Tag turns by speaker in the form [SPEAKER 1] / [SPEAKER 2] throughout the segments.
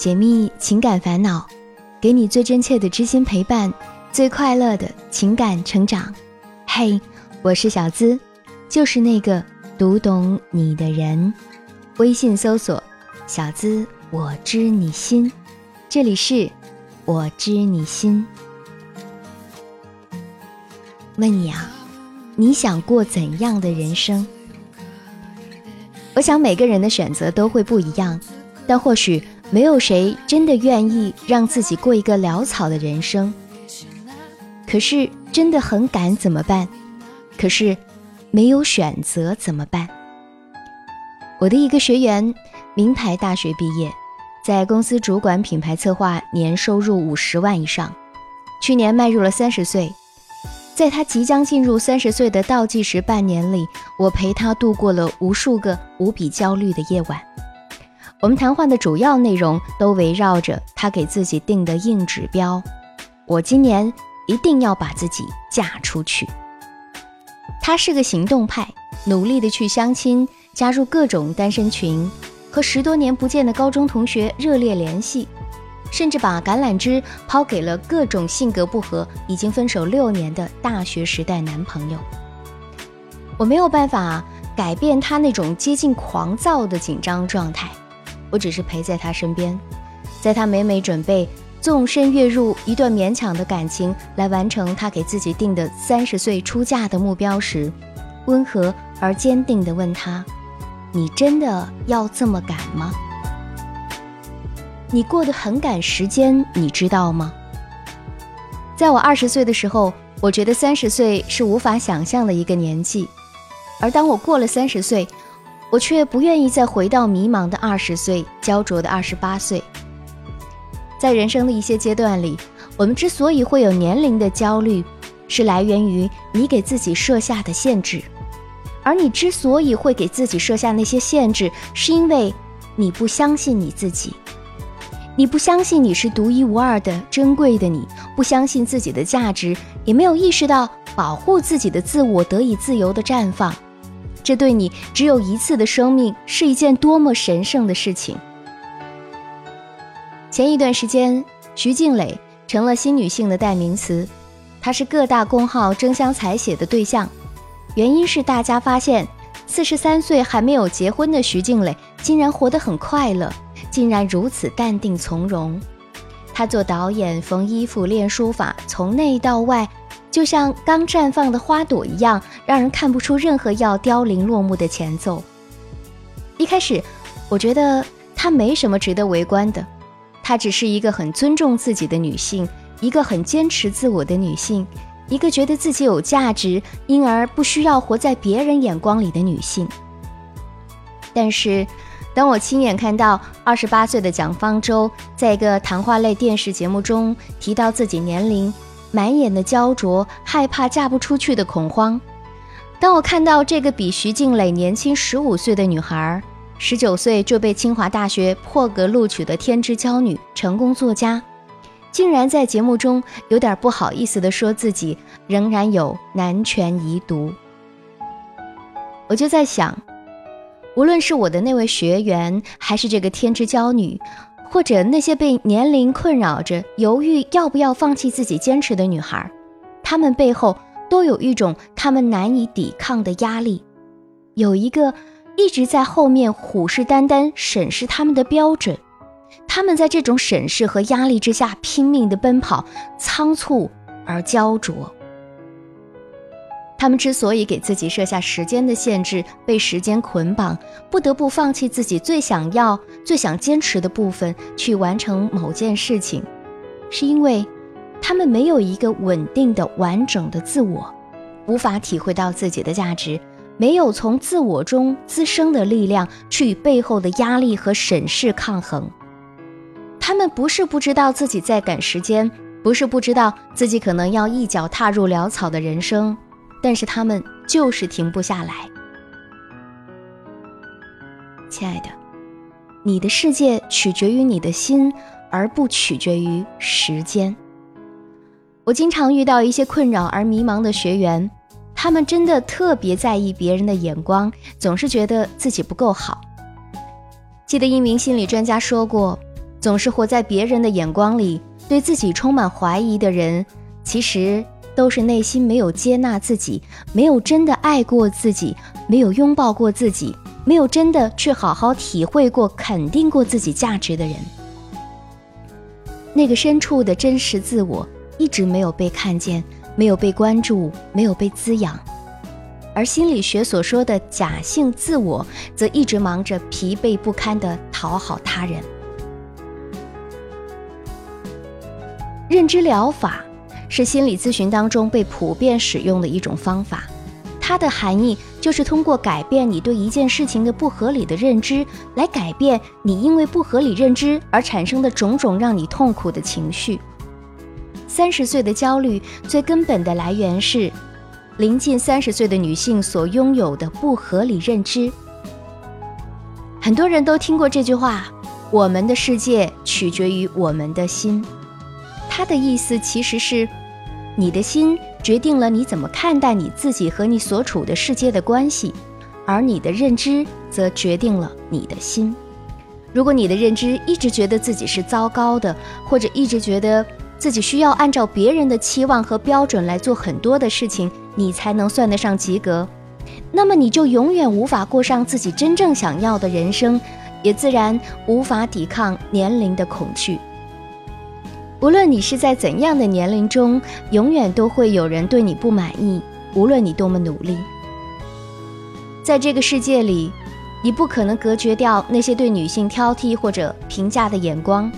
[SPEAKER 1] 解密情感烦恼，给你最真切的知心陪伴，最快乐的情感成长。嘿，我是小资，就是那个读懂你的人。微信搜索“小资我知你心”，这里是“我知你心”。问你啊，你想过怎样的人生？我想每个人的选择都会不一样，但或许没有谁真的愿意让自己过一个潦草的人生。可是真的很赶怎么办？可是没有选择怎么办？我的一个学员，名牌大学毕业，在公司主管品牌策划，年收入五十万以上，去年迈入了三十岁。在他即将进入三十岁的倒计时半年里，我陪他度过了无数个无比焦虑的夜晚。我们谈话的主要内容都围绕着他给自己定的硬指标：我今年一定要把自己嫁出去。他是个行动派，努力的去相亲，加入各种单身群，和十多年不见的高中同学热烈联系。甚至把橄榄枝抛给了各种性格不合、已经分手六年的大学时代男朋友。我没有办法改变他那种接近狂躁的紧张状态，我只是陪在他身边，在他每每准备纵身跃入一段勉强的感情，来完成他给自己定的三十岁出嫁的目标时，温和而坚定地问他：“你真的要这么赶吗？”你过得很赶时间，你知道吗？在我二十岁的时候，我觉得三十岁是无法想象的一个年纪，而当我过了三十岁，我却不愿意再回到迷茫的二十岁、焦灼的二十八岁。在人生的一些阶段里，我们之所以会有年龄的焦虑，是来源于你给自己设下的限制，而你之所以会给自己设下那些限制，是因为你不相信你自己。你不相信你是独一无二的、珍贵的，你不相信自己的价值，也没有意识到保护自己的自我得以自由的绽放，这对你只有一次的生命是一件多么神圣的事情。前一段时间，徐静蕾成了新女性的代名词，她是各大公号争相采写的对象，原因是大家发现，四十三岁还没有结婚的徐静蕾竟然活得很快乐。竟然如此淡定从容，她做导演、缝衣服、练书法，从内到外，就像刚绽放的花朵一样，让人看不出任何要凋零落幕的前奏。一开始，我觉得她没什么值得围观的，她只是一个很尊重自己的女性，一个很坚持自我的女性，一个觉得自己有价值，因而不需要活在别人眼光里的女性。但是。当我亲眼看到二十八岁的蒋方舟在一个谈话类电视节目中提到自己年龄，满眼的焦灼，害怕嫁不出去的恐慌；当我看到这个比徐静蕾年轻十五岁的女孩，十九岁就被清华大学破格录取的天之娇女、成功作家，竟然在节目中有点不好意思地说自己仍然有男权遗毒，我就在想。无论是我的那位学员，还是这个天之娇女，或者那些被年龄困扰着、犹豫要不要放弃自己坚持的女孩，她们背后都有一种她们难以抵抗的压力，有一个一直在后面虎视眈眈审视他们的标准，他们在这种审视和压力之下拼命的奔跑，仓促而焦灼。他们之所以给自己设下时间的限制，被时间捆绑，不得不放弃自己最想要、最想坚持的部分，去完成某件事情，是因为他们没有一个稳定的、完整的自我，无法体会到自己的价值，没有从自我中滋生的力量去与背后的压力和审视抗衡。他们不是不知道自己在赶时间，不是不知道自己可能要一脚踏入潦草的人生。但是他们就是停不下来，亲爱的，你的世界取决于你的心，而不取决于时间。我经常遇到一些困扰而迷茫的学员，他们真的特别在意别人的眼光，总是觉得自己不够好。记得一名心理专家说过，总是活在别人的眼光里，对自己充满怀疑的人，其实都是内心没有接纳自己，没有真的爱过自己，没有拥抱过自己，没有真的去好好体会过、肯定过自己价值的人。那个深处的真实自我一直没有被看见，没有被关注，没有被滋养。而心理学所说的假性自我，则一直忙着疲惫不堪地讨好他人。认知疗法是心理咨询当中被普遍使用的一种方法，它的含义就是通过改变你对一件事情的不合理的认知，来改变你因为不合理认知而产生的种种让你痛苦的情绪。三十岁的焦虑最根本的来源是。临近三十岁的女性所拥有的不合理认知，很多人都听过这句话：“我们的世界取决于我们的心。”它的意思其实是，你的心决定了你怎么看待你自己和你所处的世界的关系，而你的认知则决定了你的心。如果你的认知一直觉得自己是糟糕的，或者一直觉得自己需要按照别人的期望和标准来做很多的事情，你才能算得上及格，那么你就永远无法过上自己真正想要的人生，也自然无法抵抗年龄的恐惧。无论你是在怎样的年龄中，永远都会有人对你不满意，无论你多么努力。在这个世界里，你不可能隔绝掉那些对女性挑剔或者评价的眼光，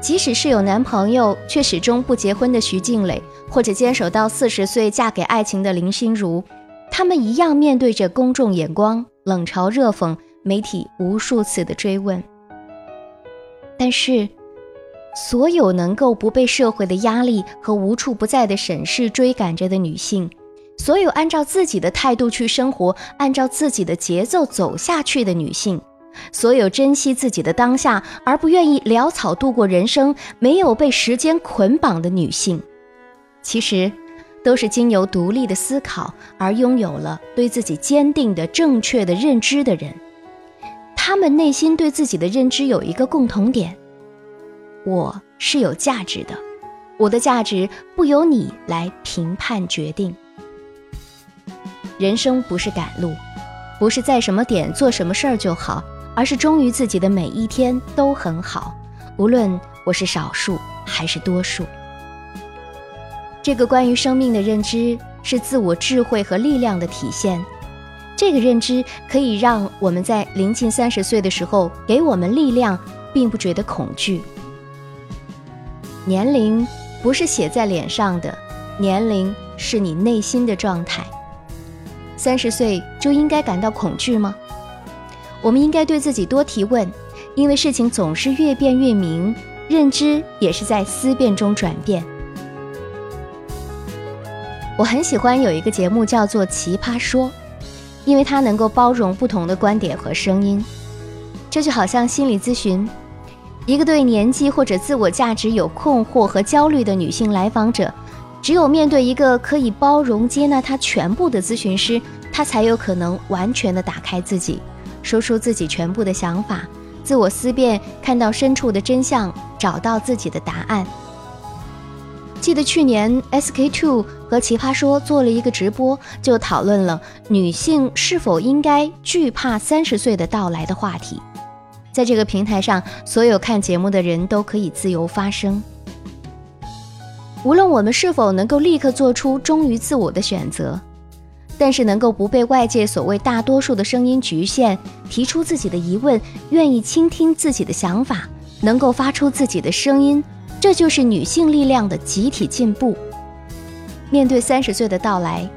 [SPEAKER 1] 即使是有男朋友却始终不结婚的徐静蕾。或者坚守到四十岁嫁给爱情的林心如，他们一样面对着公众眼光、冷嘲热讽、媒体无数次的追问。但是，所有能够不被社会的压力和无处不在的审视追赶着的女性，所有按照自己的态度去生活、按照自己的节奏走下去的女性，所有珍惜自己的当下而不愿意潦草度过人生、没有被时间捆绑的女性。其实，都是经由独立的思考而拥有了对自己坚定的正确的认知的人。他们内心对自己的认知有一个共同点：我是有价值的，我的价值不由你来评判决定。人生不是赶路，不是在什么点做什么事儿就好，而是忠于自己的每一天都很好，无论我是少数还是多数。这个关于生命的认知是自我智慧和力量的体现。这个认知可以让我们在临近三十岁的时候给我们力量，并不觉得恐惧。年龄不是写在脸上的，年龄是你内心的状态。三十岁就应该感到恐惧吗？我们应该对自己多提问，因为事情总是越变越明，认知也是在思辨中转变。我很喜欢有一个节目叫做《奇葩说》，因为它能够包容不同的观点和声音。这就好像心理咨询，一个对年纪或者自我价值有困惑和焦虑的女性来访者，只有面对一个可以包容接纳她全部的咨询师，她才有可能完全的打开自己，说出自己全部的想法，自我思辨，看到深处的真相，找到自己的答案。记得去年 SK Two 和奇葩说做了一个直播，就讨论了女性是否应该惧怕三十岁的到来的话题。在这个平台上，所有看节目的人都可以自由发声。无论我们是否能够立刻做出忠于自我的选择，但是能够不被外界所谓大多数的声音局限，提出自己的疑问，愿意倾听自己的想法，能够发出自己的声音。这就是女性力量的集体进步。面对三十岁的到来，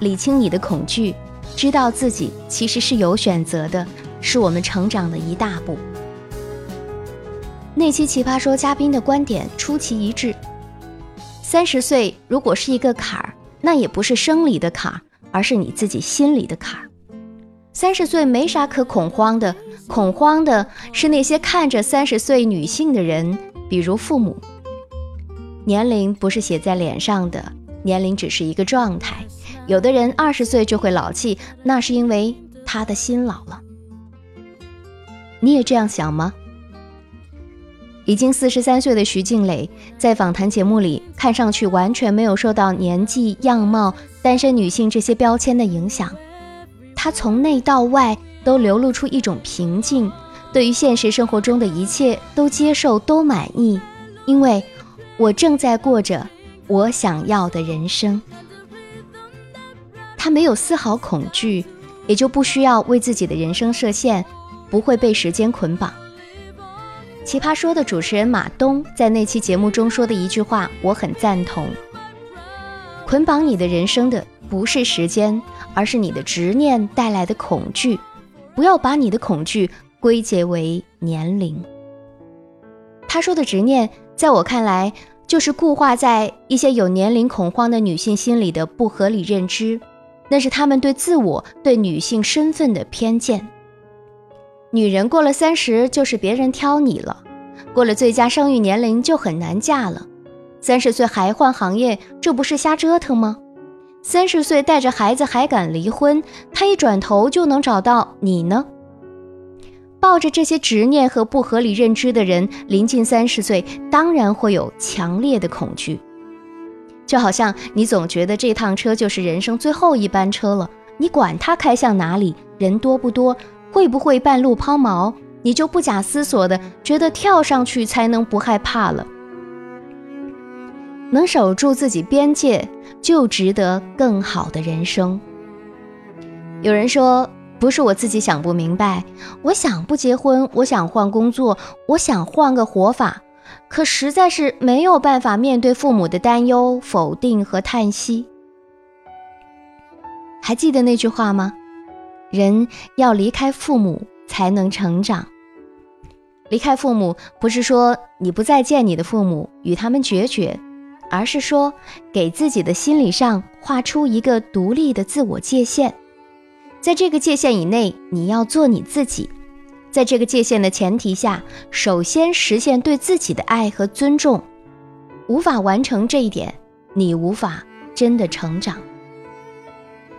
[SPEAKER 1] 理清你的恐惧，知道自己其实是有选择的，是我们成长的一大步。那期奇葩说嘉宾的观点出奇一致：三十岁如果是一个坎儿，那也不是生理的坎儿，而是你自己心里的坎儿。三十岁没啥可恐慌的，恐慌的是那些看着三十岁女性的人。比如父母，年龄不是写在脸上的，年龄只是一个状态。有的人二十岁就会老气，那是因为他的心老了。你也这样想吗？已经四十三岁的徐静蕾在访谈节目里，看上去完全没有受到年纪、样貌、单身女性这些标签的影响。她从内到外都流露出一种平静，对于现实生活中的一切都接受、都满意，因为我正在过着我想要的人生。她没有丝毫恐惧，也就不需要为自己的人生设限，不会被时间捆绑。奇葩说的主持人马东在那期节目中说的一句话，我很赞同：捆绑你的人生的不是时间，而是你的执念带来的恐惧。不要把你的恐惧归结为年龄。他说的执念，在我看来，就是固化在一些有年龄恐慌的女性心里的不合理认知，那是他们对自我、对女性身份的偏见。女人过了三十就是别人挑你了，过了最佳生育年龄就很难嫁了。三十岁还换行业，这不是瞎折腾吗？三十岁带着孩子还敢离婚，他一转头就能找到你呢。抱着这些执念和不合理认知的人，临近三十岁当然会有强烈的恐惧。就好像你总觉得这趟车就是人生最后一班车了，你管它开向哪里，人多不多。会不会半路抛锚？你就不假思索的觉得跳上去才能不害怕了？能守住自己边界，就值得更好的人生。有人说，不是我自己想不明白，我想不结婚，我想换工作，我想换个活法，可实在是没有办法面对父母的担忧、否定和叹息。还记得那句话吗？人要离开父母才能成长。离开父母不是说你不再见你的父母，与他们决绝，而是说给自己的心理上画出一个独立的自我界限，在这个界限以内，你要做你自己。在这个界限的前提下，首先实现对自己的爱和尊重。无法完成这一点，你无法真的成长。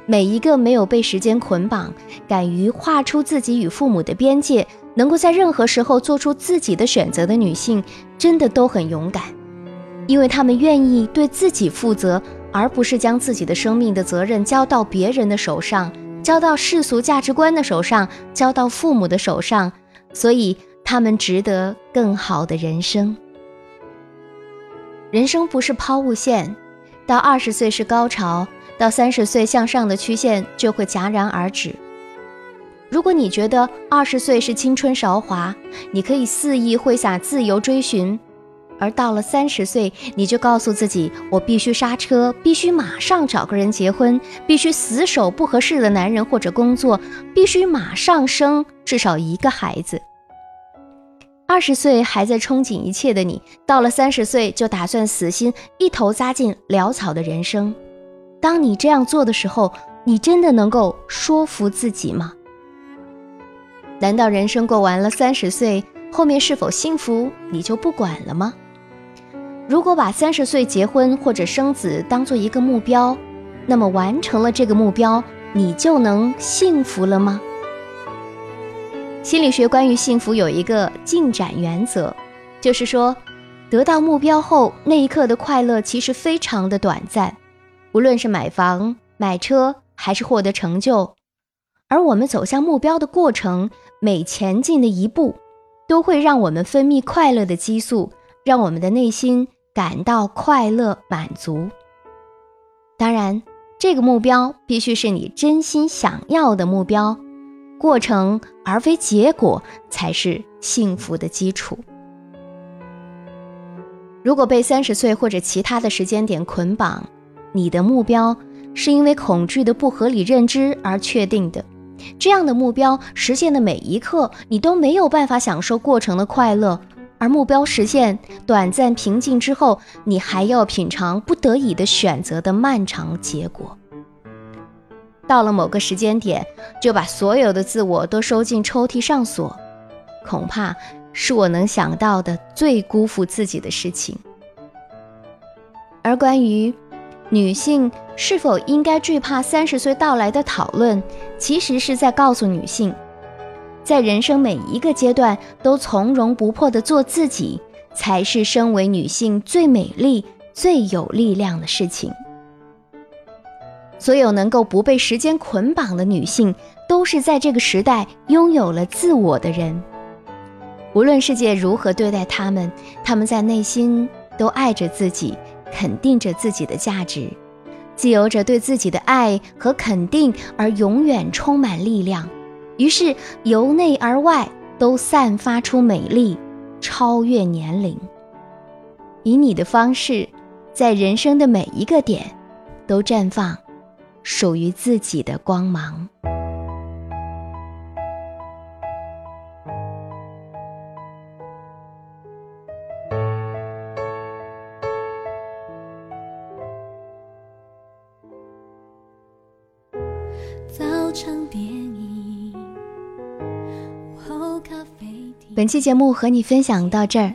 [SPEAKER 1] 每一个没有被时间捆绑、敢于画出自己与父母的边界、能够在任何时候做出自己的选择的女性，真的都很勇敢，因为她们愿意对自己负责，而不是将自己的生命的责任交到别人的手上，交到世俗价值观的手上，交到父母的手上，所以她们值得更好的人生。人生不是抛物线，到二十岁是高潮。到三十岁向上的曲线就会戛然而止。如果你觉得二十岁是青春韶华，你可以肆意挥洒、自由追寻；而到了三十岁，你就告诉自己：我必须刹车，必须马上找个人结婚，必须死守不合适的男人或者工作，必须马上生至少一个孩子。二十岁还在憧憬一切的你，到了三十岁就打算死心，一头扎进潦草的人生。当你这样做的时候，你真的能够说服自己吗？难道人生过完了三十岁，后面是否幸福你就不管了吗？如果把三十岁结婚或者生子当做一个目标，那么完成了这个目标，你就能幸福了吗？心理学关于幸福有一个进展原则，就是说，得到目标后那一刻的快乐其实非常的短暂。无论是买房、买车，还是获得成就，而我们走向目标的过程，每前进的一步，都会让我们分泌快乐的激素，让我们的内心感到快乐满足。当然，这个目标必须是你真心想要的目标，过程而非结果才是幸福的基础。如果被三十岁或者其他的时间点捆绑，你的目标是因为恐惧的不合理认知而确定的，这样的目标实现的每一刻，你都没有办法享受过程的快乐，而目标实现短暂平静之后，你还要品尝不得已的选择的漫长结果。到了某个时间点，就把所有的自我都收进抽屉上锁，恐怕是我能想到的最辜负自己的事情。而关于。女性是否应该惧怕三十岁到来的讨论，其实是在告诉女性，在人生每一个阶段都从容不迫地做自己，才是身为女性最美丽、最有力量的事情。所有能够不被时间捆绑的女性，都是在这个时代拥有了自我的人。无论世界如何对待她们，她们在内心都爱着自己，肯定着自己的价值，自由着对自己的爱和肯定，而永远充满力量。于是由内而外都散发出美丽。超越年龄，以你的方式，在人生的每一个点，都绽放属于自己的光芒。本期节目和你分享到这儿，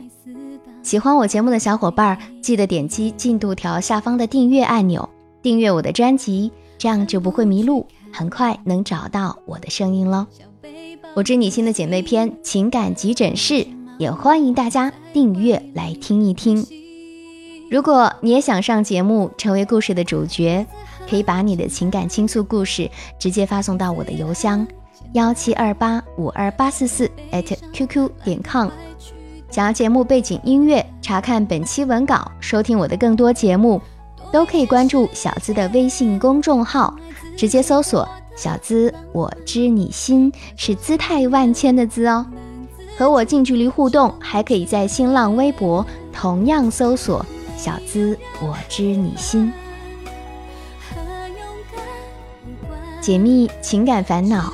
[SPEAKER 1] 喜欢我节目的小伙伴记得点击进度条下方的订阅按钮，订阅我的专辑，这样就不会迷路，很快能找到我的声音喽。我知你心的姐妹篇情感急诊室也欢迎大家订阅来听一听。如果你也想上节目，成为故事的主角，可以把你的情感倾诉故事直接发送到我的邮箱。幺七二八五二八四四 @QQ 点 com，想要节目背景音乐，查看本期文稿，收听我的更多节目，都可以关注小资的微信公众号，直接搜索“小资我知你心”，是姿态万千的“资”哦。和我近距离互动，还可以在新浪微博同样搜索“小资我知你心”，解密情感烦恼。